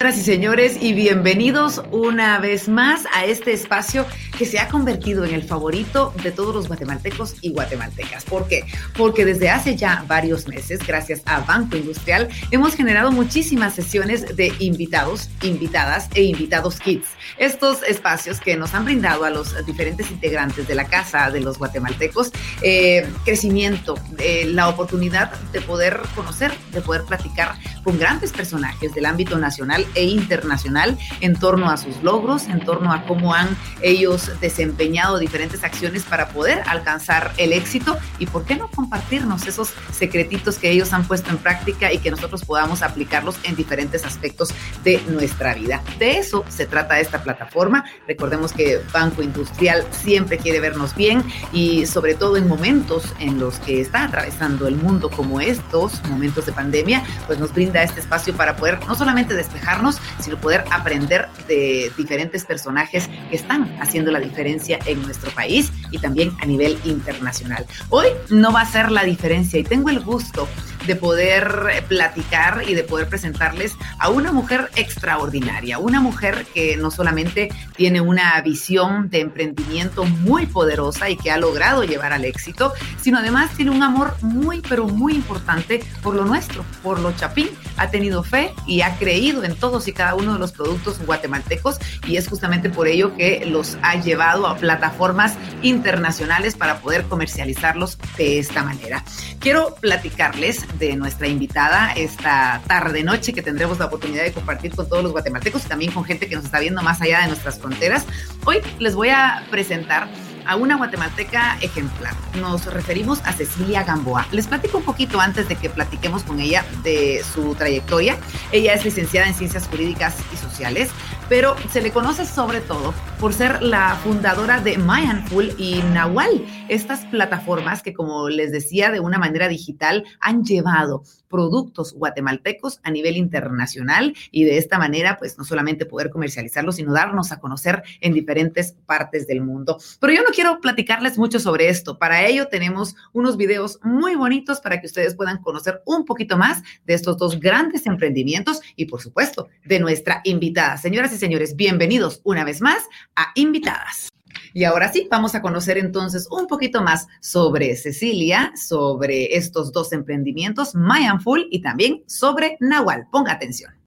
Señoras y señores, y bienvenidos una vez más a este espacio que se ha convertido en el favorito de todos los guatemaltecos y guatemaltecas. ¿Por qué? Porque desde hace ya varios meses, gracias a Banco Industrial, hemos generado muchísimas sesiones de invitados, invitadas e invitados kids. Estos espacios que nos han brindado a los diferentes integrantes de la Casa de los Guatemaltecos eh, crecimiento, eh, la oportunidad de poder conocer, de poder platicar con grandes personajes del ámbito nacional e internacional en torno a sus logros, en torno a cómo han ellos desempeñado diferentes acciones para poder alcanzar el éxito y por qué no compartirnos esos secretitos que ellos han puesto en práctica y que nosotros podamos aplicarlos en diferentes aspectos de nuestra vida. De eso se trata esta plataforma. Recordemos que Banco Industrial siempre quiere vernos bien y sobre todo en momentos en los que está atravesando el mundo como estos, momentos de pandemia, pues nos brinda este espacio para poder no solamente despejar sino poder aprender de diferentes personajes que están haciendo la diferencia en nuestro país y también a nivel internacional. Hoy no va a ser la diferencia y tengo el gusto de poder platicar y de poder presentarles a una mujer extraordinaria, una mujer que no solamente tiene una visión de emprendimiento muy poderosa y que ha logrado llevar al éxito, sino además tiene un amor muy, pero muy importante por lo nuestro, por lo chapín. Ha tenido fe y ha creído en todos y cada uno de los productos guatemaltecos y es justamente por ello que los ha llevado a plataformas internacionales para poder comercializarlos de esta manera. Quiero platicarles de nuestra invitada esta tarde noche que tendremos la oportunidad de compartir con todos los guatemaltecos y también con gente que nos está viendo más allá de nuestras fronteras. Hoy les voy a presentar a una guatemalteca ejemplar. Nos referimos a Cecilia Gamboa. Les platico un poquito antes de que platiquemos con ella de su trayectoria. Ella es licenciada en Ciencias Jurídicas y Sociales, pero se le conoce sobre todo por ser la fundadora de Mindful y Nahual, estas plataformas que, como les decía, de una manera digital han llevado productos guatemaltecos a nivel internacional y de esta manera, pues no solamente poder comercializarlos, sino darnos a conocer en diferentes partes del mundo. Pero yo no quiero platicarles mucho sobre esto. Para ello tenemos unos videos muy bonitos para que ustedes puedan conocer un poquito más de estos dos grandes emprendimientos y, por supuesto, de nuestra invitada. Señoras y señores, bienvenidos una vez más a Invitadas. Y ahora sí, vamos a conocer entonces un poquito más sobre Cecilia, sobre estos dos emprendimientos, Full y también sobre Nahual. Ponga atención.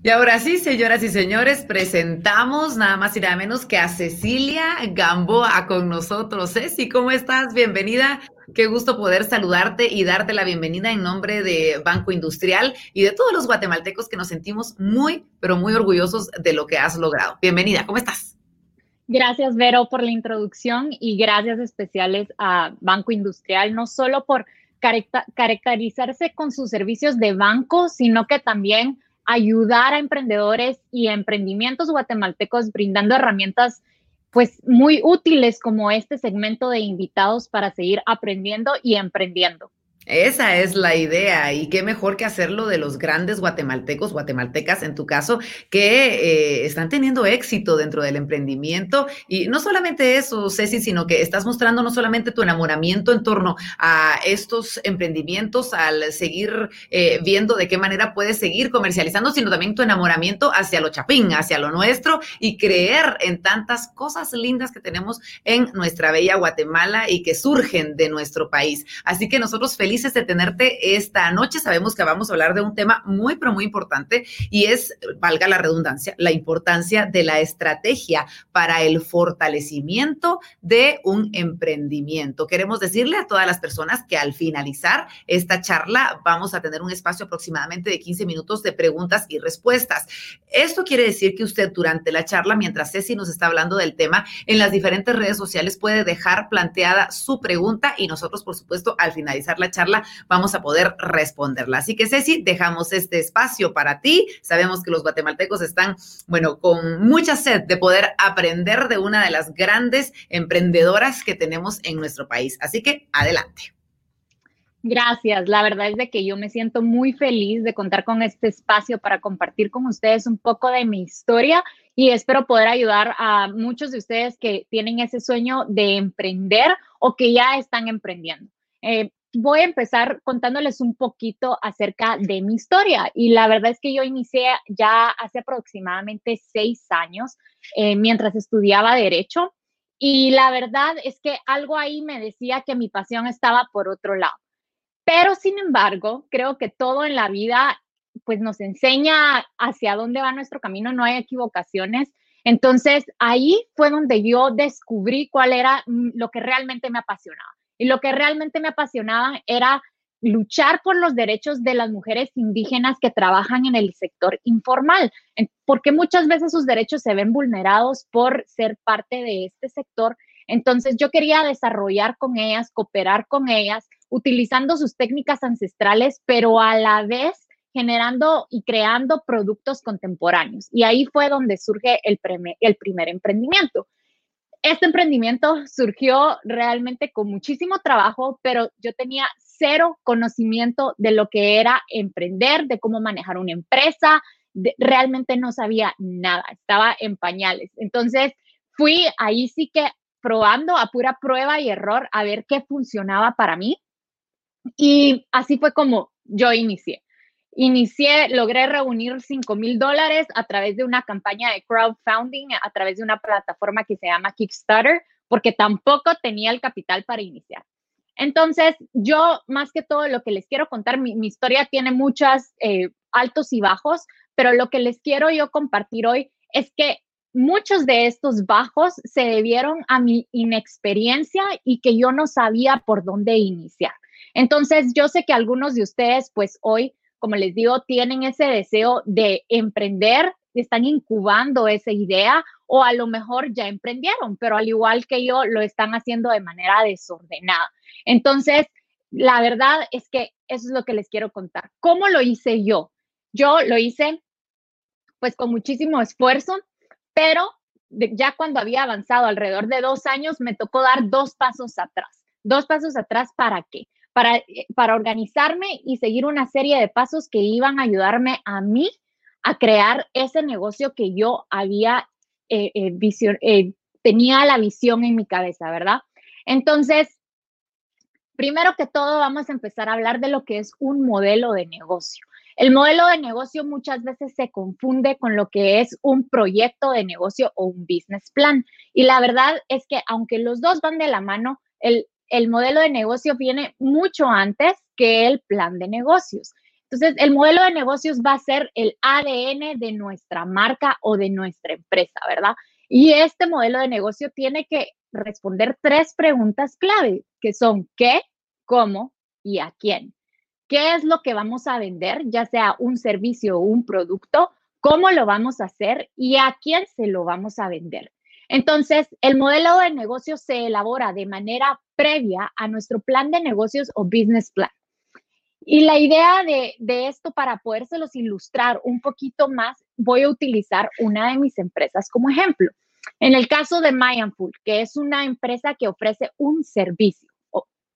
Y ahora sí, señoras y señores, presentamos nada más y nada menos que a Cecilia Gamboa con nosotros. Ceci, ¿cómo estás? Bienvenida. Qué gusto poder saludarte y darte la bienvenida en nombre de Banco Industrial y de todos los guatemaltecos que nos sentimos muy, pero muy orgullosos de lo que has logrado. Bienvenida, ¿cómo estás? Gracias, Vero, por la introducción y gracias especiales a Banco Industrial, no solo por caracterizarse con sus servicios de banco, sino que también ayudar a emprendedores y emprendimientos guatemaltecos brindando herramientas pues muy útiles como este segmento de invitados para seguir aprendiendo y emprendiendo. Esa es la idea y qué mejor que hacerlo de los grandes guatemaltecos, guatemaltecas en tu caso, que eh, están teniendo éxito dentro del emprendimiento. Y no solamente eso, Ceci, sino que estás mostrando no solamente tu enamoramiento en torno a estos emprendimientos, al seguir eh, viendo de qué manera puedes seguir comercializando, sino también tu enamoramiento hacia lo chapín, hacia lo nuestro y creer en tantas cosas lindas que tenemos en nuestra bella Guatemala y que surgen de nuestro país. Así que nosotros felices de tenerte esta noche. Sabemos que vamos a hablar de un tema muy, pero muy importante y es, valga la redundancia, la importancia de la estrategia para el fortalecimiento de un emprendimiento. Queremos decirle a todas las personas que al finalizar esta charla vamos a tener un espacio aproximadamente de 15 minutos de preguntas y respuestas. Esto quiere decir que usted durante la charla, mientras Ceci nos está hablando del tema, en las diferentes redes sociales puede dejar planteada su pregunta y nosotros, por supuesto, al finalizar la charla, vamos a poder responderla. Así que Ceci, dejamos este espacio para ti. Sabemos que los guatemaltecos están, bueno, con mucha sed de poder aprender de una de las grandes emprendedoras que tenemos en nuestro país. Así que adelante. Gracias. La verdad es de que yo me siento muy feliz de contar con este espacio para compartir con ustedes un poco de mi historia y espero poder ayudar a muchos de ustedes que tienen ese sueño de emprender o que ya están emprendiendo. Eh, voy a empezar contándoles un poquito acerca de mi historia. Y la verdad es que yo inicié ya hace aproximadamente seis años eh, mientras estudiaba derecho. Y la verdad es que algo ahí me decía que mi pasión estaba por otro lado. Pero sin embargo, creo que todo en la vida pues nos enseña hacia dónde va nuestro camino, no hay equivocaciones. Entonces ahí fue donde yo descubrí cuál era mm, lo que realmente me apasionaba. Y lo que realmente me apasionaba era luchar por los derechos de las mujeres indígenas que trabajan en el sector informal, porque muchas veces sus derechos se ven vulnerados por ser parte de este sector. Entonces yo quería desarrollar con ellas, cooperar con ellas, utilizando sus técnicas ancestrales, pero a la vez generando y creando productos contemporáneos. Y ahí fue donde surge el, primer emprendimiento este emprendimiento surgió realmente con muchísimo trabajo, pero yo tenía cero conocimiento de lo que era emprender, de cómo manejar una empresa, realmente no sabía nada, estaba en pañales. Entonces fui ahí sí que probando a pura prueba y error a ver qué funcionaba para mí. Y así fue como yo inicié. Inicié, logré reunir 5 mil dólares a través de una campaña de crowdfunding, a través de una plataforma que se llama Kickstarter, porque tampoco tenía el capital para iniciar. Entonces, yo más que todo lo que les quiero contar, mi, historia tiene muchos eh, altos y bajos, pero lo que les quiero yo compartir hoy es que muchos de estos bajos se debieron a mi inexperiencia y que yo no sabía por dónde iniciar. Entonces, yo sé que algunos de ustedes, pues hoy como les digo, tienen ese deseo de emprender, están incubando esa idea o a lo mejor ya emprendieron, pero al igual que yo lo están haciendo de manera desordenada. Entonces, la verdad es que eso es lo que les quiero contar. ¿Cómo lo hice yo? Yo lo hice pues con muchísimo esfuerzo, pero ya cuando había avanzado alrededor de dos años, me tocó dar dos pasos atrás. Dos pasos atrás, ¿para qué? Eh, para, organizarme y seguir una serie de pasos que iban a ayudarme a mí a crear ese negocio que yo había, eh, eh, tenía la visión en mi cabeza, ¿verdad? Entonces, primero que todo, vamos a empezar a hablar de lo que es un modelo de negocio. El modelo de negocio muchas veces se confunde con lo que es un proyecto de negocio o un business plan. Y la verdad es que aunque los dos van de la mano, el, el modelo de negocio viene mucho antes que el plan de negocios. Entonces, el modelo de negocios va a ser el ADN de nuestra marca o de nuestra empresa, ¿verdad? Y este modelo de negocio tiene que responder tres preguntas clave, que son qué, cómo y a quién. ¿Qué es lo que vamos a vender, ya sea un servicio o un producto? ¿Cómo lo vamos a hacer y a quién se lo vamos a vender? Entonces, el modelo de negocio se elabora de manera previa a nuestro plan de negocios o business plan. Y la idea de, esto, para podérselos ilustrar un poquito más, voy a utilizar una de mis empresas como ejemplo. En el caso de Mayanful, que es una empresa que ofrece un servicio,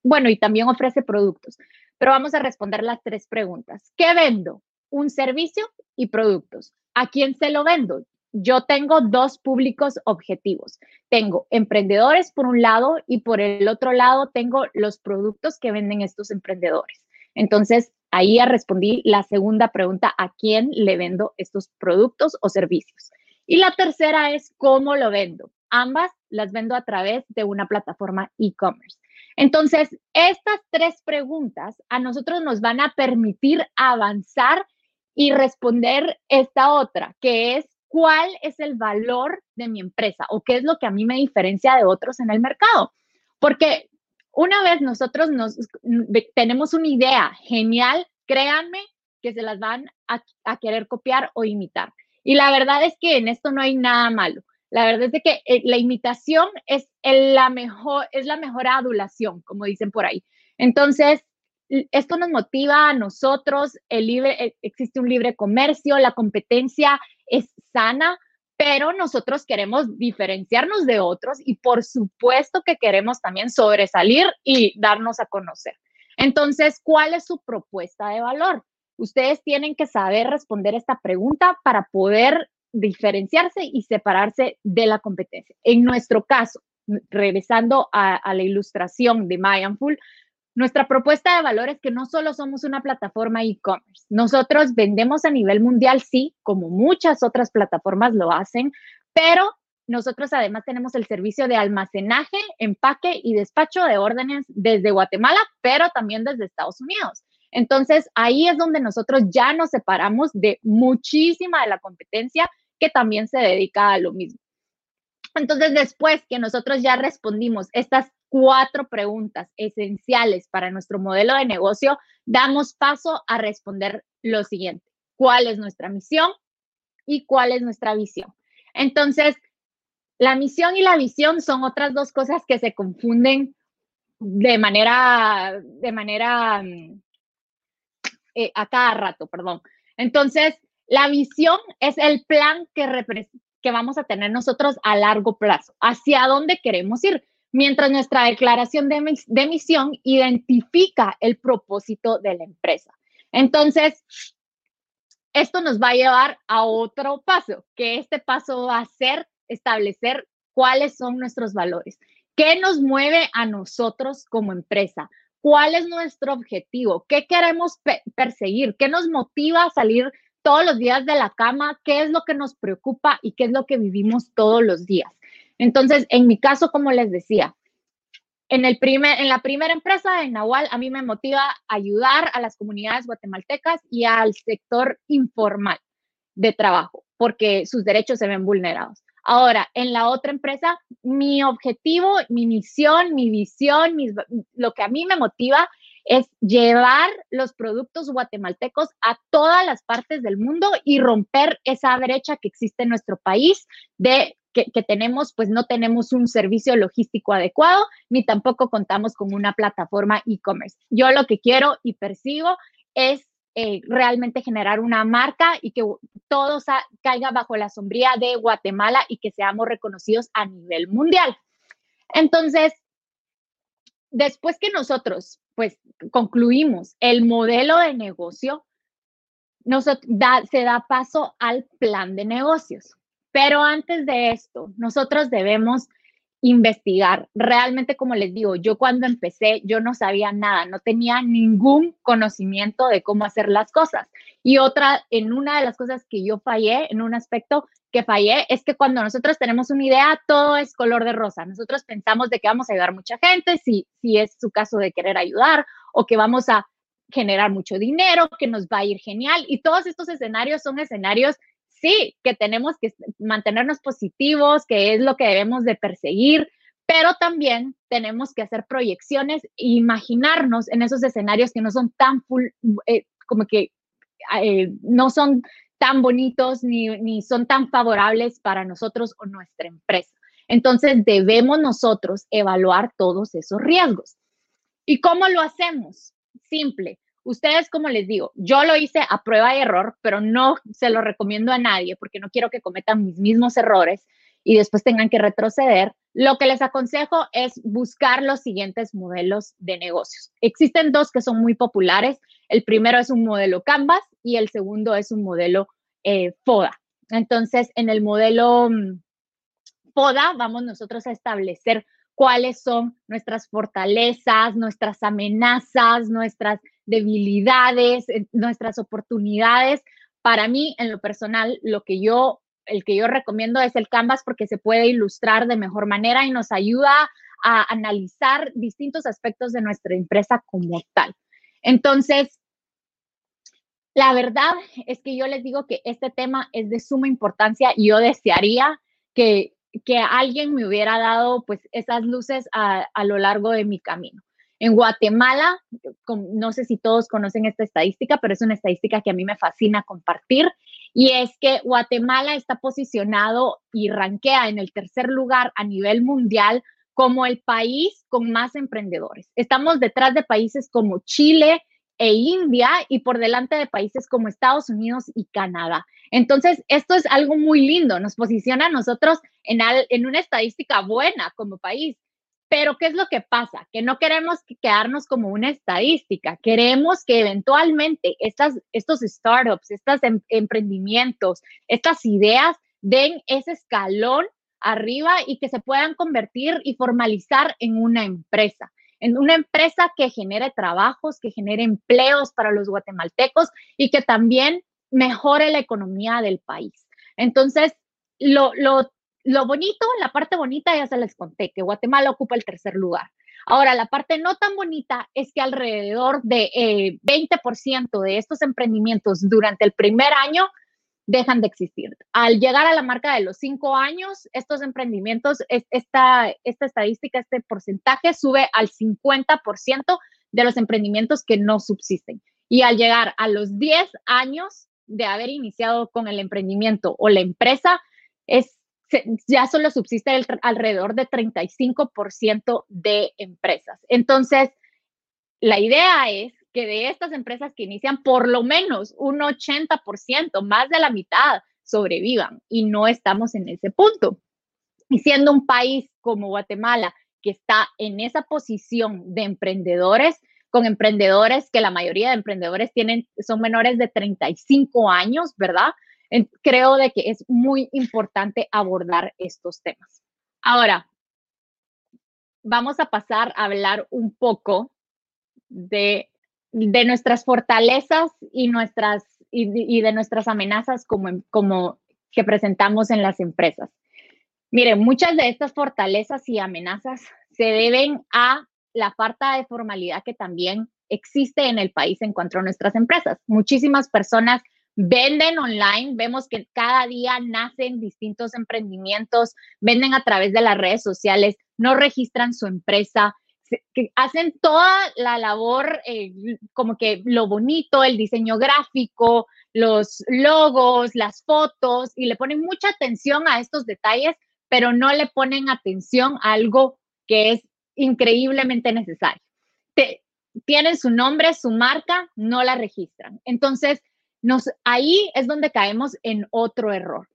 bueno, y también ofrece productos, pero vamos a responder las tres preguntas. ¿Qué vendo? Un servicio y productos. ¿A quién se lo vendo? Yo tengo dos públicos objetivos. Tengo emprendedores por un lado y por el otro lado tengo los productos que venden estos emprendedores. Entonces, ahí ya respondí la segunda pregunta, ¿a quién le vendo estos productos o servicios? Y la tercera es, ¿cómo lo vendo? Ambas las vendo a través de una plataforma e-commerce. Entonces, estas tres preguntas a nosotros nos van a permitir avanzar y responder esta otra, que es cuál es el valor de mi empresa o qué es lo que a mí me diferencia de otros en el mercado. Porque una vez nosotros nos, tenemos una idea genial, créanme que se las van a, querer copiar o imitar. Y la verdad es que en esto no hay nada malo. La verdad es que eh, la imitación es la mejor, es la mejor adulación, como dicen por ahí. Entonces, esto nos motiva a nosotros, el libre, e, existe un libre comercio, la competencia es sana, pero nosotros queremos diferenciarnos de otros y por supuesto que queremos también sobresalir y darnos a conocer. Entonces, ¿cuál es su propuesta de valor? Ustedes tienen que saber responder esta pregunta para poder diferenciarse y separarse de la competencia. En nuestro caso, regresando a, la ilustración de Mayanful, Nuestra propuesta de valor es que no solo somos una plataforma e-commerce, nosotros vendemos a nivel mundial, sí, como muchas otras plataformas lo hacen, pero nosotros además tenemos el servicio de almacenaje, empaque y despacho de órdenes desde Guatemala, pero también desde Estados Unidos. Entonces, ahí es donde nosotros ya nos separamos de muchísima de la competencia que también se dedica a lo mismo. Entonces, después que nosotros ya respondimos estas cuatro preguntas esenciales para nuestro modelo de negocio, damos paso a responder lo siguiente. ¿Cuál es nuestra misión y cuál es nuestra visión? Entonces, la misión y la visión son otras dos cosas que se confunden de manera, de manera, mm, eh, a cada rato, perdón. Entonces, la visión es el plan que, que vamos a tener nosotros a largo plazo, hacia dónde queremos ir, mientras nuestra declaración de, de misión identifica el propósito de la empresa. Entonces, esto nos va a llevar a otro paso, que este paso va a ser establecer cuáles son nuestros valores, qué nos mueve a nosotros como empresa, cuál es nuestro objetivo, qué queremos perseguir, qué nos motiva a salir todos los días de la cama, qué es lo que nos preocupa y qué es lo que vivimos todos los días. Entonces, en mi caso, como les decía, en, el primer, en la primera empresa, en Nahual, a mí me motiva ayudar a las comunidades guatemaltecas y al sector informal de trabajo, porque sus derechos se ven vulnerados. Ahora, en la otra empresa, mi objetivo, mi misión, mi visión, lo que a mí me motiva es llevar los productos guatemaltecos a todas las partes del mundo y romper esa brecha que existe en nuestro país de que, tenemos, pues no tenemos un servicio logístico adecuado, ni tampoco contamos con una plataforma e-commerce. Yo lo que quiero y persigo es eh, realmente generar una marca y que todo caiga bajo la sombría de Guatemala y que seamos reconocidos a nivel mundial. Entonces, después que nosotros pues concluimos el modelo de negocio, nos da, se da paso al plan de negocios. Pero antes de esto, nosotros debemos investigar. Realmente, como les digo, yo cuando empecé, yo no sabía nada, no tenía ningún conocimiento de cómo hacer las cosas. Y otra, en una de las cosas que yo fallé, en un aspecto que fallé, es que cuando nosotros tenemos una idea, todo es color de rosa. Nosotros pensamos de que vamos a ayudar mucha gente, si, si es su caso de querer ayudar, o que vamos a generar mucho dinero, que nos va a ir genial. Y todos estos escenarios son escenarios sí, que tenemos que mantenernos positivos, que es lo que debemos de perseguir, pero también tenemos que hacer proyecciones e imaginarnos en esos escenarios que no son tan full, eh, como que eh, no son tan bonitos ni, ni son tan favorables para nosotros o nuestra empresa. Entonces debemos nosotros evaluar todos esos riesgos. ¿Y cómo lo hacemos? Simple, Ustedes, como les digo, yo lo hice a prueba y error, pero no se lo recomiendo a nadie porque no quiero que cometan mis mismos errores y después tengan que retroceder. Lo que les aconsejo es buscar los siguientes modelos de negocios. Existen dos que son muy populares. El primero es un modelo Canvas y el segundo es un modelo eh, FODA. Entonces, en el modelo mm, FODA vamos nosotros a establecer cuáles son nuestras fortalezas, nuestras amenazas, nuestras debilidades, eh, nuestras oportunidades. Para mí, en lo personal, lo que yo, el que yo recomiendo es el Canvas porque se puede ilustrar de mejor manera y nos ayuda a analizar distintos aspectos de nuestra empresa como tal. Entonces, la verdad es que yo les digo que este tema es de suma importancia y yo desearía que, que alguien me hubiera dado pues esas luces a, a lo largo de mi camino. En Guatemala, no sé si todos conocen esta estadística, pero es una estadística que a mí me fascina compartir, y es que Guatemala está posicionado y ranquea en el tercer lugar a nivel mundial como el país con más emprendedores. Estamos detrás de países como Chile e India y por delante de países como Estados Unidos y Canadá. Entonces, esto es algo muy lindo, nos posiciona a nosotros en, en una estadística buena como país. Pero ¿qué es lo que pasa? Que no queremos quedarnos como una estadística, queremos que eventualmente estas, estos startups, estos em, emprendimientos, estas ideas den ese escalón arriba y que se puedan convertir y formalizar en una empresa. En una empresa que genere trabajos, que genere empleos para los guatemaltecos y que también mejore la economía del país. Entonces, lo, lo, lo bonito, la parte bonita ya se les conté, que Guatemala ocupa el tercer lugar. Ahora, la parte no tan bonita es que alrededor de 20% eh, de estos emprendimientos durante el primer año dejan de existir. Al llegar a la marca de los cinco años, estos emprendimientos, esta, esta estadística, este porcentaje sube al 50% de los emprendimientos que no subsisten. Y al llegar a los 10 años de haber iniciado con el emprendimiento o la empresa, es, ya solo subsiste alrededor de 35% de empresas. Entonces, la idea es que de estas empresas que inician, por lo menos un 80%, más de la mitad, sobrevivan y no estamos en ese punto. Y siendo un país como Guatemala que está en esa posición de emprendedores, con emprendedores que la mayoría de emprendedores tienen, son menores de 35 años, ¿verdad? Creo de que es muy importante abordar estos temas. Ahora, vamos a pasar a hablar un poco de de nuestras fortalezas y, nuestras, y, de nuestras amenazas como, como que presentamos en las empresas. Miren, muchas de estas fortalezas y amenazas se deben a la falta de formalidad que también existe en el país en cuanto a nuestras empresas. Muchísimas personas venden online, vemos que cada día nacen distintos emprendimientos, venden a través de las redes sociales, no registran su empresa, que hacen toda la labor, eh, como que lo bonito, el diseño gráfico, los logos, las fotos, y le ponen mucha atención a estos detalles, pero no le ponen atención a algo que es increíblemente necesario. tienen su nombre, su marca, no la registran. Entonces, ahí es donde caemos en otro error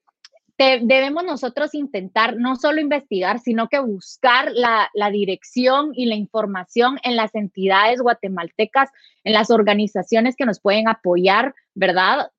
debemos nosotros intentar no solo investigar, sino que buscar la, dirección y la información en las entidades guatemaltecas, en las organizaciones que nos pueden apoyar, ¿verdad?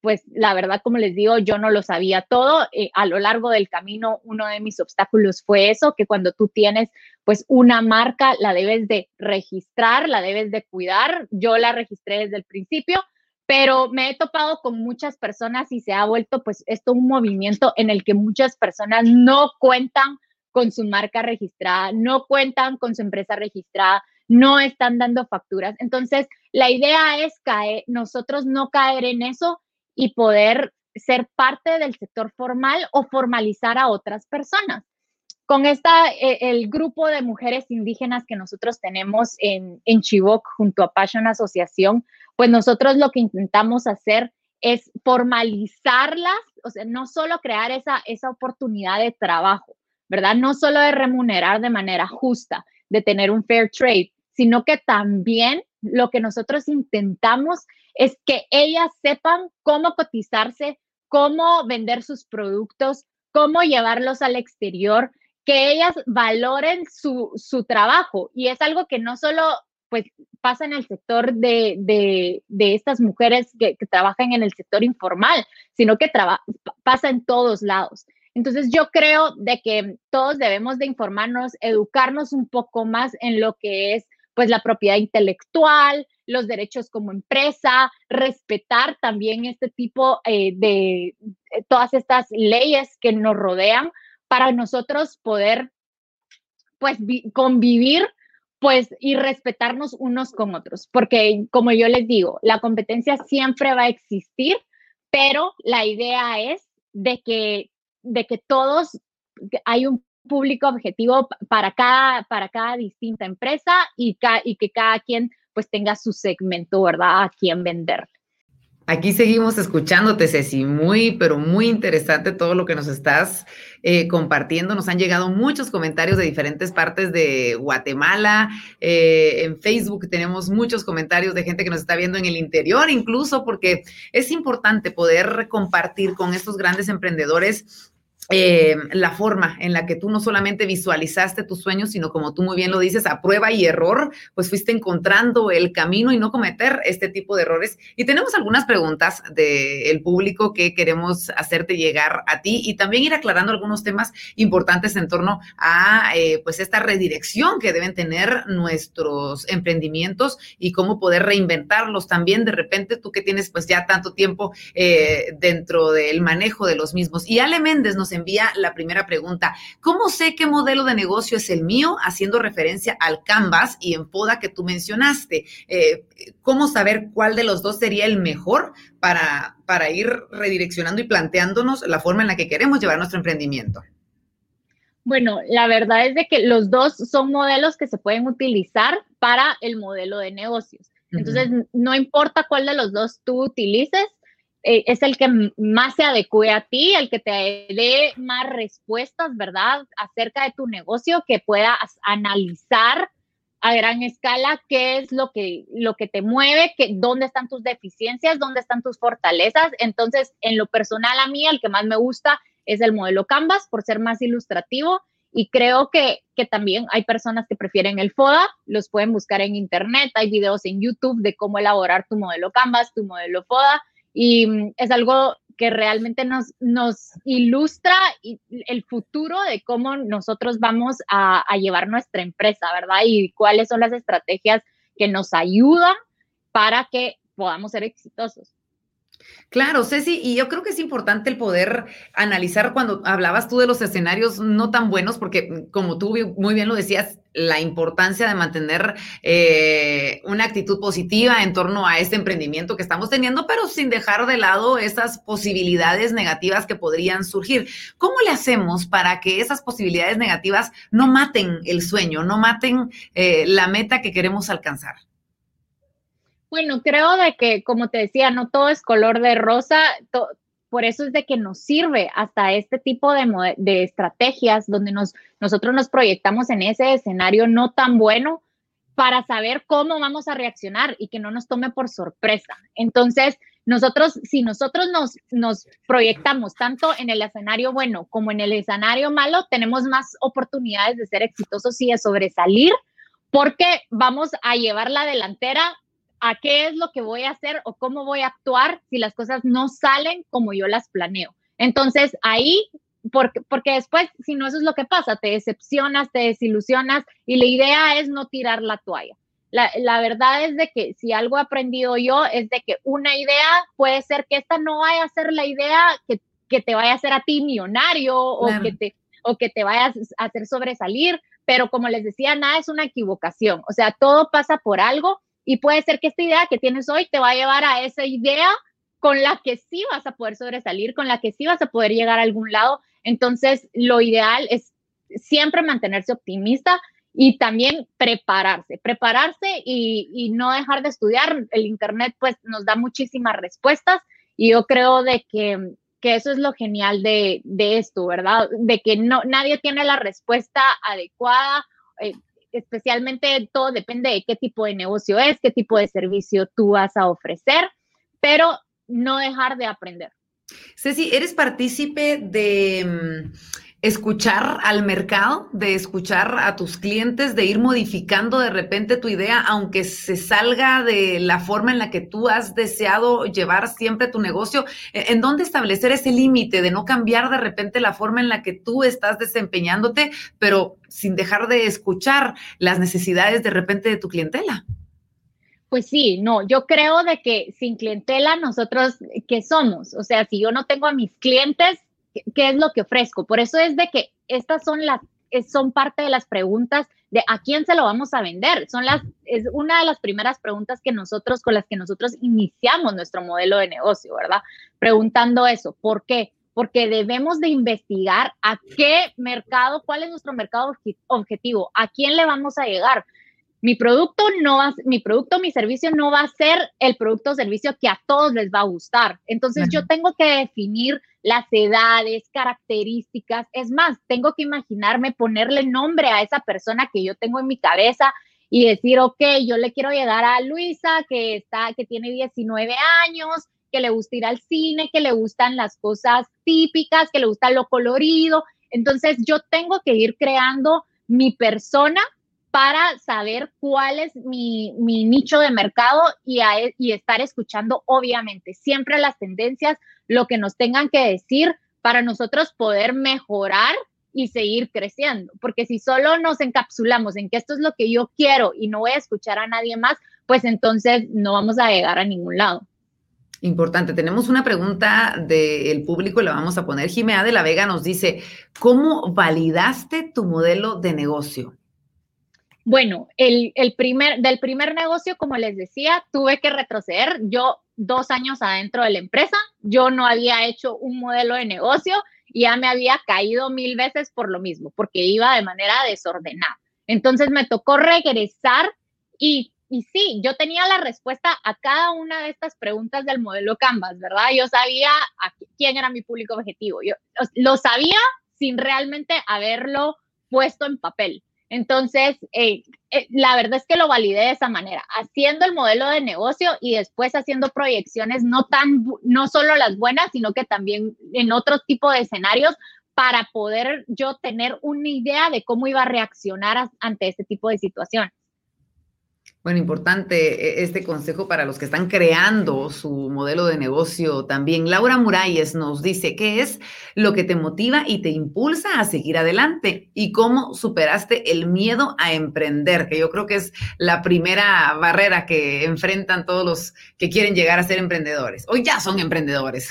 Pues la verdad, como les digo, yo no lo sabía todo. Eh, a lo largo del camino, uno de mis obstáculos fue eso, que cuando tú tienes pues una marca, la debes de registrar, la debes de cuidar. Yo la registré desde el principio, pero me he topado con muchas personas y se ha vuelto pues esto un movimiento en el que muchas personas no cuentan con su marca registrada, no cuentan con su empresa registrada, no están dando facturas. Entonces, la idea es caer, nosotros no caer en eso y poder ser parte del sector formal o formalizar a otras personas. Con esta, eh, el grupo de mujeres indígenas que nosotros tenemos en, en Chivok junto a Passion Asociación, pues nosotros lo que intentamos hacer es formalizarlas, o sea, no solo crear esa, esa oportunidad de trabajo, ¿verdad? No solo de remunerar de manera justa, de tener un fair trade, sino que también lo que nosotros intentamos es que ellas sepan cómo cotizarse, cómo vender sus productos, cómo llevarlos al exterior, que ellas valoren su, su trabajo. Y es algo que no solo pues pasa en el sector de, de, estas mujeres que, trabajan en el sector informal, sino que pasa en todos lados. Entonces yo creo de que todos debemos de informarnos, educarnos un poco más en lo que es pues la propiedad intelectual, los derechos como empresa, respetar también este tipo eh, de eh, todas estas leyes que nos rodean para nosotros poder pues convivir pues y respetarnos unos con otros, porque como yo les digo, la competencia siempre va a existir, pero la idea es de que, de que todos, hay un público objetivo para cada, para cada distinta empresa y, y que cada quien pues tenga su segmento, ¿verdad? A quien vender. Aquí seguimos escuchándote, Ceci. Muy, pero muy interesante todo lo que nos estás eh, compartiendo. Nos han llegado muchos comentarios de diferentes partes de Guatemala. Eh, en Facebook tenemos muchos comentarios de gente que nos está viendo en el interior, incluso porque es importante poder compartir con estos grandes emprendedores eh, la forma en la que tú no solamente visualizaste tus sueños, sino como tú muy bien lo dices, a prueba y error, pues fuiste encontrando el camino y no cometer este tipo de errores. Y tenemos algunas preguntas del público que queremos hacerte llegar a ti y también ir aclarando algunos temas importantes en torno a eh, pues esta redirección que deben tener nuestros emprendimientos y cómo poder reinventarlos también de repente tú que tienes pues ya tanto tiempo eh, dentro del manejo de los mismos. Y Ale Méndez nos envía la primera pregunta. ¿Cómo sé qué modelo de negocio es el mío? Haciendo referencia al Canvas y en Poda que tú mencionaste. Eh, ¿Cómo saber cuál de los dos sería el mejor para, para ir redireccionando y planteándonos la forma en la que queremos llevar nuestro emprendimiento? Bueno, la verdad es de que los dos son modelos que se pueden utilizar para el modelo de negocios. Entonces, no importa cuál de los dos tú utilices, eh, es el que más se adecue a ti, el que te dé más respuestas, ¿verdad? Acerca de tu negocio, que puedas analizar a gran escala qué es lo que, lo que te mueve, que, dónde están tus deficiencias, dónde están tus fortalezas. Entonces, en lo personal a mí, el que más me gusta es el modelo Canvas por ser más ilustrativo y creo que, que también hay personas que prefieren el FODA, los pueden buscar en internet, hay videos en YouTube de cómo elaborar tu modelo Canvas, tu modelo FODA y mm, es algo que realmente nos, nos ilustra el futuro de cómo nosotros vamos a, a, llevar nuestra empresa, ¿verdad? Y cuáles son las estrategias que nos ayudan para que podamos ser exitosos. Claro, Ceci, y yo creo que es importante el poder analizar cuando hablabas tú de los escenarios no tan buenos, porque mm, como tú muy bien lo decías, la importancia de mantener eh, una actitud positiva en torno a este emprendimiento que estamos teniendo, pero sin dejar de lado esas posibilidades negativas que podrían surgir. ¿Cómo le hacemos para que esas posibilidades negativas no maten el sueño, no maten eh, la meta que queremos alcanzar? Bueno, creo de que, como te decía, no todo es color de rosa, por eso es de que nos sirve hasta este tipo de, de estrategias donde nos, nosotros nos proyectamos en ese escenario no tan bueno para saber cómo vamos a reaccionar y que no nos tome por sorpresa. Entonces, nosotros, si nosotros nos, nos proyectamos tanto en el escenario bueno como en el escenario malo, tenemos más oportunidades de ser exitosos y de sobresalir porque vamos a llevar la delantera a qué es lo que voy a hacer o cómo voy a actuar si las cosas no salen como yo las planeo. Entonces ahí, porque, porque después, si no, eso es lo que pasa, te decepcionas, te desilusionas y la idea es no tirar la toalla. La, la, verdad es de que si algo he aprendido yo es de que una idea puede ser que esta no vaya a ser la idea que, que te vaya a hacer a ti millonario o, que te, o que te vaya a hacer sobresalir, pero como les decía, nada es una equivocación, o sea, todo pasa por algo y puede ser que esta idea que tienes hoy te va a llevar a esa idea con la que sí vas a poder sobresalir, con la que sí vas a poder llegar a algún lado. Entonces, lo ideal es siempre mantenerse optimista y también prepararse, prepararse y, no dejar de estudiar. El Internet pues nos da muchísimas respuestas y yo creo de que, que eso es lo genial de, de, esto, ¿verdad? De que no, nadie tiene la respuesta adecuada. Eh, especialmente todo depende de qué tipo de negocio es, qué tipo de servicio tú vas a ofrecer, pero no dejar de aprender. Ceci, ¿eres partícipe de mm, escuchar al mercado, de escuchar a tus clientes, de ir modificando de repente tu idea, aunque se salga de la forma en la que tú has deseado llevar siempre tu negocio? ¿E-, ¿En dónde establecer ese límite de no cambiar de repente la forma en la que tú estás desempeñándote, pero sin dejar de escuchar las necesidades de repente de tu clientela? Pues sí, no, yo creo de que sin clientela nosotros, ¿qué somos? O sea, si yo no tengo a mis clientes, qué es lo que ofrezco. Por eso es de que estas son las son parte de las preguntas de a quién se lo vamos a vender. Son las es una de las primeras preguntas que nosotros con las que nosotros iniciamos nuestro modelo de negocio, ¿verdad? Preguntando eso, ¿por qué? Porque debemos de investigar a qué mercado, cuál es nuestro mercado objetivo, a quién le vamos a llegar. Mi producto no va, mi producto, mi servicio no va a ser el producto o servicio que a todos les va a gustar. Entonces yo tengo que definir las edades, características. Es más, tengo que imaginarme ponerle nombre a esa persona que yo tengo en mi cabeza y decir, ok, yo le quiero llegar a Luisa, que, está, que tiene 19 años, que le gusta ir al cine, que le gustan las cosas típicas, que le gusta lo colorido. Entonces yo tengo que ir creando mi persona para saber cuál es mi, nicho de mercado y, e, y estar escuchando, obviamente, siempre las tendencias, lo que nos tengan que decir para nosotros poder mejorar y seguir creciendo. Porque si solo nos encapsulamos en que esto es lo que yo quiero y no voy a escuchar a nadie más, pues entonces no vamos a llegar a ningún lado. Importante. Tenemos una pregunta del público y la vamos a poner. Jimena de la Vega nos dice, ¿cómo validaste tu modelo de negocio? Bueno, el, primer, del primer negocio, como les decía, tuve que retroceder. Yo dos años adentro de la empresa, yo no había hecho un modelo de negocio y ya me había caído mil veces por lo mismo, porque iba de manera desordenada. Entonces me tocó regresar y, y sí, yo tenía la respuesta a cada una de estas preguntas del modelo Canvas, ¿verdad? Yo sabía quién era mi público objetivo. Yo lo sabía sin realmente haberlo puesto en papel. Entonces, eh, eh, la verdad es que lo validé de esa manera, haciendo el modelo de negocio y después haciendo proyecciones no tan, no solo las buenas, sino que también en otro tipo de escenarios para poder yo tener una idea de cómo iba a reaccionar ante este tipo de situación. Bueno, importante e, este consejo para los que están creando su modelo de negocio también. Laura Muralles nos dice, ¿qué es lo que te motiva y te impulsa a seguir adelante? ¿Y cómo superaste el miedo a emprender? Que yo creo que es la primera barrera que enfrentan todos los que quieren llegar a ser emprendedores. Hoy ya son emprendedores.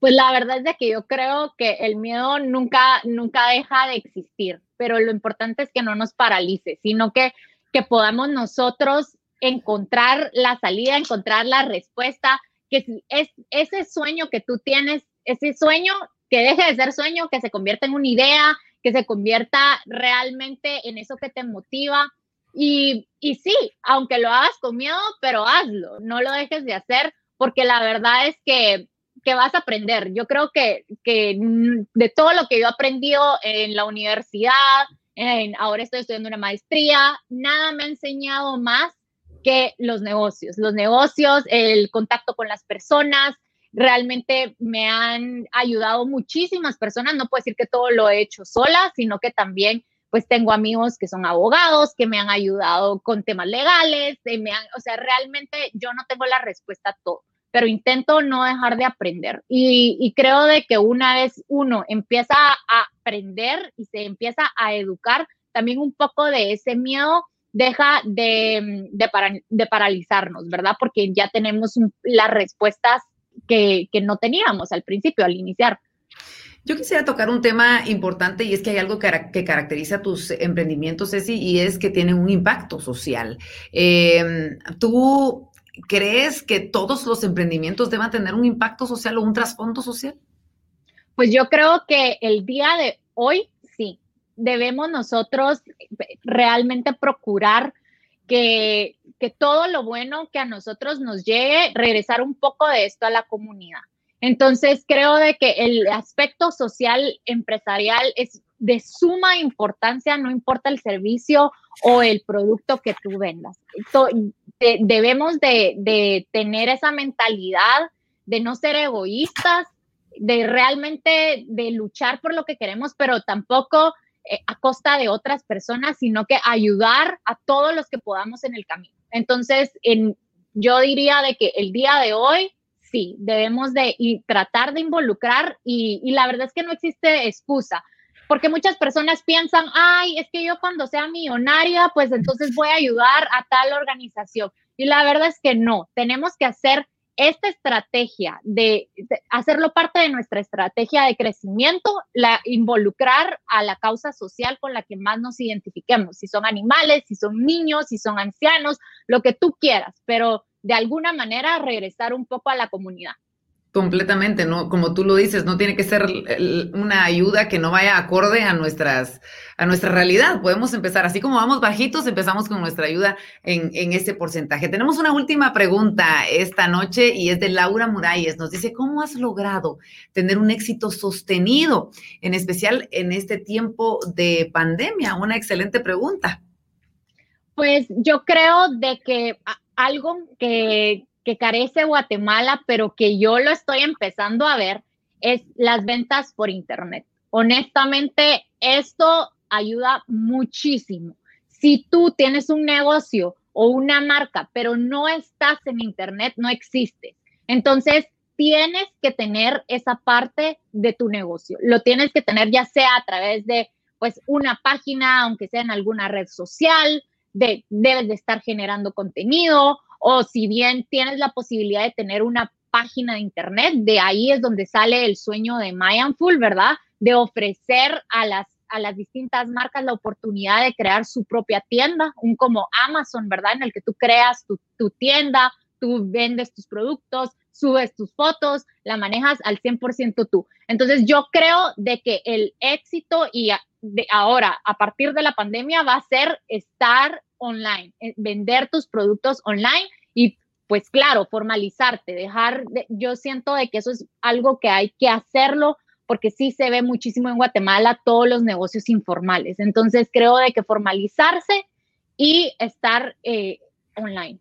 Pues la verdad es que yo creo que el miedo nunca, nunca deja de existir, pero lo importante es que no nos paralice, sino que que podamos nosotros encontrar la salida, encontrar la respuesta, que es ese sueño que tú tienes, ese sueño que deje de ser sueño, que se convierta en una idea, que se convierta realmente en eso que te motiva. Y, y sí, aunque lo hagas con miedo, pero hazlo, no lo dejes de hacer, porque la verdad es que, vas a aprender. Yo creo que, que de todo lo que yo he aprendido en la universidad, ahora estoy estudiando una maestría, nada me ha enseñado más que los negocios. Los negocios, el contacto con las personas, realmente me han ayudado muchísimas personas. No puedo decir que todo lo he hecho sola, sino que también pues tengo amigos que son abogados, que me han ayudado con temas legales, me o sea, realmente yo no tengo la respuesta a todo pero intento no dejar de aprender. Y, creo de que una vez uno empieza a aprender y se empieza a educar, también un poco de ese miedo deja de, de, paralizarnos, ¿verdad? Porque ya tenemos las respuestas que, que no teníamos al principio, al iniciar. Yo quisiera tocar un tema importante y es que hay algo que, caracteriza tus emprendimientos, Ceci, y es que tienen un impacto social. Eh, tú ¿crees que todos los emprendimientos deban tener un impacto social o un trasfondo social? Pues yo creo que el día de hoy sí, debemos nosotros realmente procurar que, que todo lo bueno que a nosotros nos llegue, regresar un poco de esto a la comunidad. Entonces, creo de que el aspecto social empresarial es de suma importancia, no importa el servicio o el producto que tú vendas. debemos de, tener esa mentalidad de no ser egoístas, de realmente de luchar por lo que queremos, pero tampoco eh, a costa de otras personas, sino que ayudar a todos los que podamos en el camino. Entonces, en, yo diría de que el día de hoy sí, debemos de tratar de involucrar y, la verdad es que no existe excusa, porque muchas personas piensan, ay, es que yo cuando sea millonaria, pues entonces voy a ayudar a tal organización. Y la verdad es que no, tenemos que hacer esta estrategia de, hacerlo parte de nuestra estrategia de crecimiento, la, involucrar a la causa social con la que más nos identifiquemos, si son animales, si son niños, si son ancianos, lo que tú quieras, pero de alguna manera regresar un poco a la comunidad. Completamente, ¿no? Como tú lo dices, no tiene que ser una ayuda que no vaya acorde a nuestras, a nuestra realidad. Podemos empezar, así como vamos bajitos, empezamos con nuestra ayuda en, en ese porcentaje. Tenemos una última pregunta esta noche y es de Laura Muralles. Nos dice, ¿cómo has logrado tener un éxito sostenido, en especial en este tiempo de pandemia? Una excelente pregunta. Pues yo creo de que algo que, que carece Guatemala, pero que yo lo estoy empezando a ver, es las ventas por Internet. Honestamente, esto ayuda muchísimo. Si tú tienes un negocio o una marca, pero no estás en Internet, no existe. Entonces, tienes que tener esa parte de tu negocio. Lo tienes que tener ya sea a través de pues una página, aunque sea en alguna red social, de, debes de estar generando contenido o si bien tienes la posibilidad de tener una página de internet, de ahí es donde sale el sueño de Full, ¿verdad? De ofrecer a las, a las distintas marcas la oportunidad de crear su propia tienda, un como Amazon, ¿verdad? En el que tú creas tu, tu tienda, tú vendes tus productos, subes tus fotos, la manejas al 100% tú. Entonces yo creo de que el éxito y de ahora, a partir de la pandemia, va a ser estar online, eh, vender tus productos online y pues claro, formalizarte, dejar, yo siento de que eso es algo que hay que hacerlo porque sí se ve muchísimo en Guatemala todos los negocios informales. Entonces creo de que formalizarse y estar eh, online.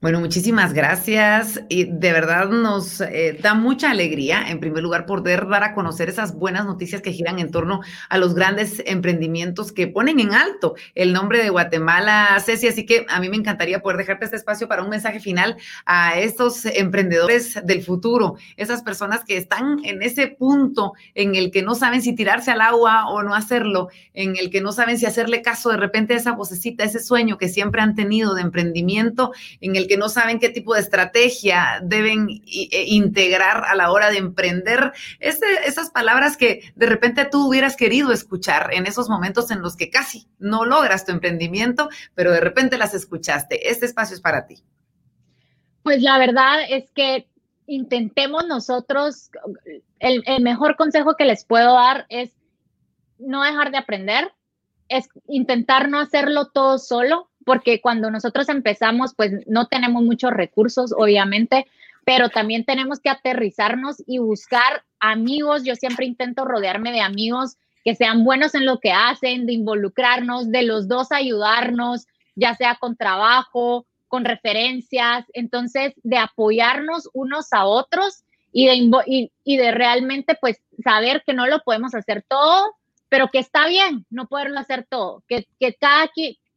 Bueno, muchísimas gracias. Y de verdad nos eh, da mucha alegría, en primer lugar, poder dar a conocer esas buenas noticias que giran en torno a los grandes emprendimientos que ponen en alto el nombre de Guatemala, Ceci. Así que a mí me encantaría poder dejarte este espacio para un mensaje final a estos emprendedores del futuro, esas personas que están en ese punto en el que no saben si tirarse al agua o no hacerlo, en el que no saben si hacerle caso de repente a esa vocecita, ese sueño que siempre han tenido de emprendimiento, en el que no saben qué tipo de estrategia deben e, integrar a la hora de emprender. esas palabras que de repente tú hubieras querido escuchar en esos momentos en los que casi no logras tu emprendimiento, pero de repente las escuchaste. Este espacio es para ti. Pues la verdad es que intentemos nosotros, el, el mejor consejo que les puedo dar es no dejar de aprender, es intentar no hacerlo todo solo, porque cuando nosotros empezamos, pues no tenemos muchos recursos, obviamente, pero también tenemos que aterrizarnos y buscar amigos. Yo siempre intento rodearme de amigos que sean buenos en lo que hacen, de involucrarnos, de los dos ayudarnos, ya sea con trabajo, con referencias, entonces de apoyarnos unos a otros y de, realmente pues saber que no lo podemos hacer todo, pero que está bien no poderlo hacer todo, que, que cada,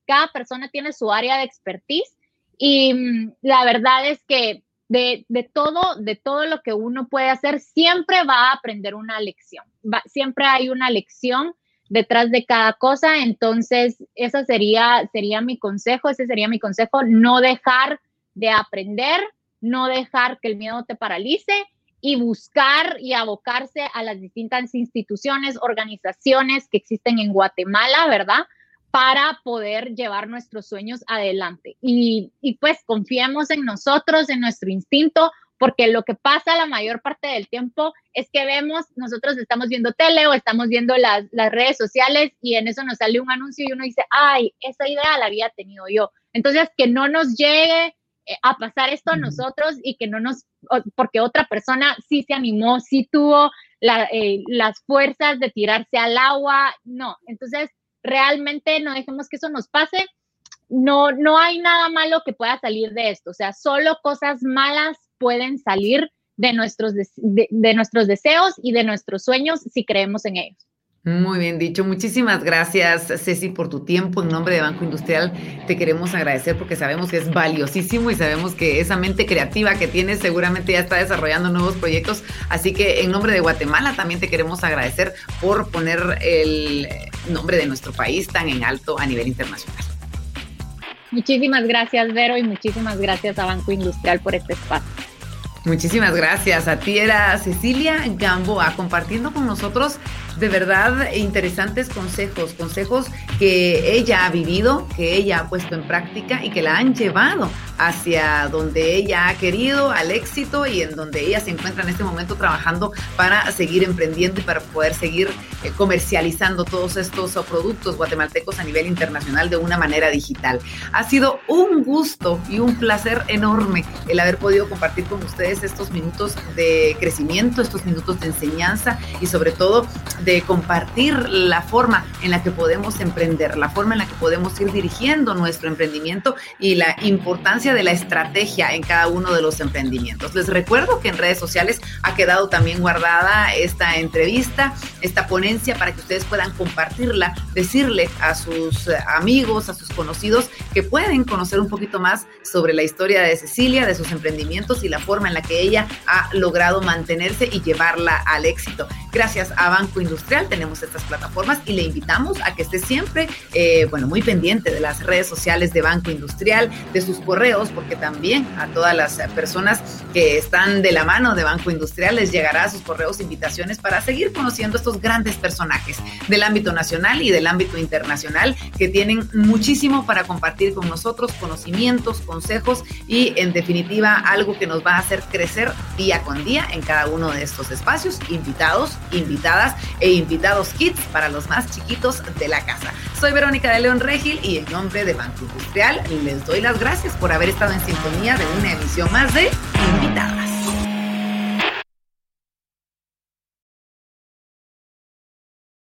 cada persona tiene su área de expertise y mm, la verdad es que de, todo, de todo lo que uno puede hacer, siempre va a aprender una lección. siempre hay una lección detrás de cada cosa. Entonces, ese sería, sería mi consejo, ese sería mi consejo, no dejar de aprender, no dejar que el miedo te paralice y buscar y abocarse a las distintas instituciones, organizaciones que existen en Guatemala, ¿verdad? Para poder llevar nuestros sueños adelante. Y, pues confiemos en nosotros, en nuestro instinto, porque lo que pasa la mayor parte del tiempo es que vemos, nosotros estamos viendo tele o estamos viendo las, redes sociales y en eso nos sale un anuncio y uno dice, ay, esa idea la había tenido yo. Entonces, que no nos llegue eh, a pasar esto a nosotros y que no nos, porque otra persona sí se animó, sí tuvo eh, las fuerzas de tirarse al agua, no. Entonces, realmente no dejemos que eso nos pase. No, no hay nada malo que pueda salir de esto, o sea, solo cosas malas pueden salir de nuestros, de nuestros deseos y de nuestros sueños si creemos en ellos. Muy bien dicho. Muchísimas gracias, Ceci, por tu tiempo. En nombre de Banco Industrial te queremos agradecer porque sabemos que es valiosísimo y sabemos que esa mente creativa que tienes seguramente ya está desarrollando nuevos proyectos. Así que en nombre de Guatemala también te queremos agradecer por poner el nombre de nuestro país tan en alto a nivel internacional. Muchísimas gracias, Vero, y muchísimas gracias a Banco Industrial por este espacio. Muchísimas gracias. A ti era Cecilia Gamboa compartiendo con nosotros de verdad interesantes consejos, consejos que ella ha vivido, que ella ha puesto en práctica y que la han llevado hacia donde ella ha querido, al éxito y en donde ella se encuentra en este momento trabajando para seguir emprendiendo y para poder seguir eh, comercializando todos estos productos guatemaltecos a nivel internacional de una manera digital. Ha sido un gusto y un placer enorme el haber podido compartir con ustedes estos minutos de crecimiento, estos minutos de enseñanza y sobre todo de compartir la forma en la que podemos emprender, la forma en la que podemos ir dirigiendo nuestro emprendimiento y la importancia de la estrategia en cada uno de los emprendimientos. Les recuerdo que en redes sociales ha quedado también guardada esta entrevista, esta ponencia para que ustedes puedan compartirla, decirle a sus amigos, a sus conocidos que pueden conocer un poquito más sobre la historia de Cecilia, de sus emprendimientos y la forma en la que ella ha logrado mantenerse y llevarla al éxito. Gracias a Banco Industrial tenemos estas plataformas y le invitamos a que esté siempre, eh, bueno, muy pendiente de las redes sociales de Banco Industrial, de sus correos, porque también a todas las personas que están de la mano de Banco Industrial les llegará a sus correos invitaciones para seguir conociendo estos grandes personajes del ámbito nacional y del ámbito internacional que tienen muchísimo para compartir con nosotros, conocimientos, consejos y en definitiva algo que nos va a hacer crecer día con día en cada uno de estos espacios, invitados, invitadas e invitados kits para los más chiquitos de la casa. Soy Verónica de León Regil y en nombre de Banco Industrial les doy las gracias por haber estado en sintonía de una emisión más de Invitada.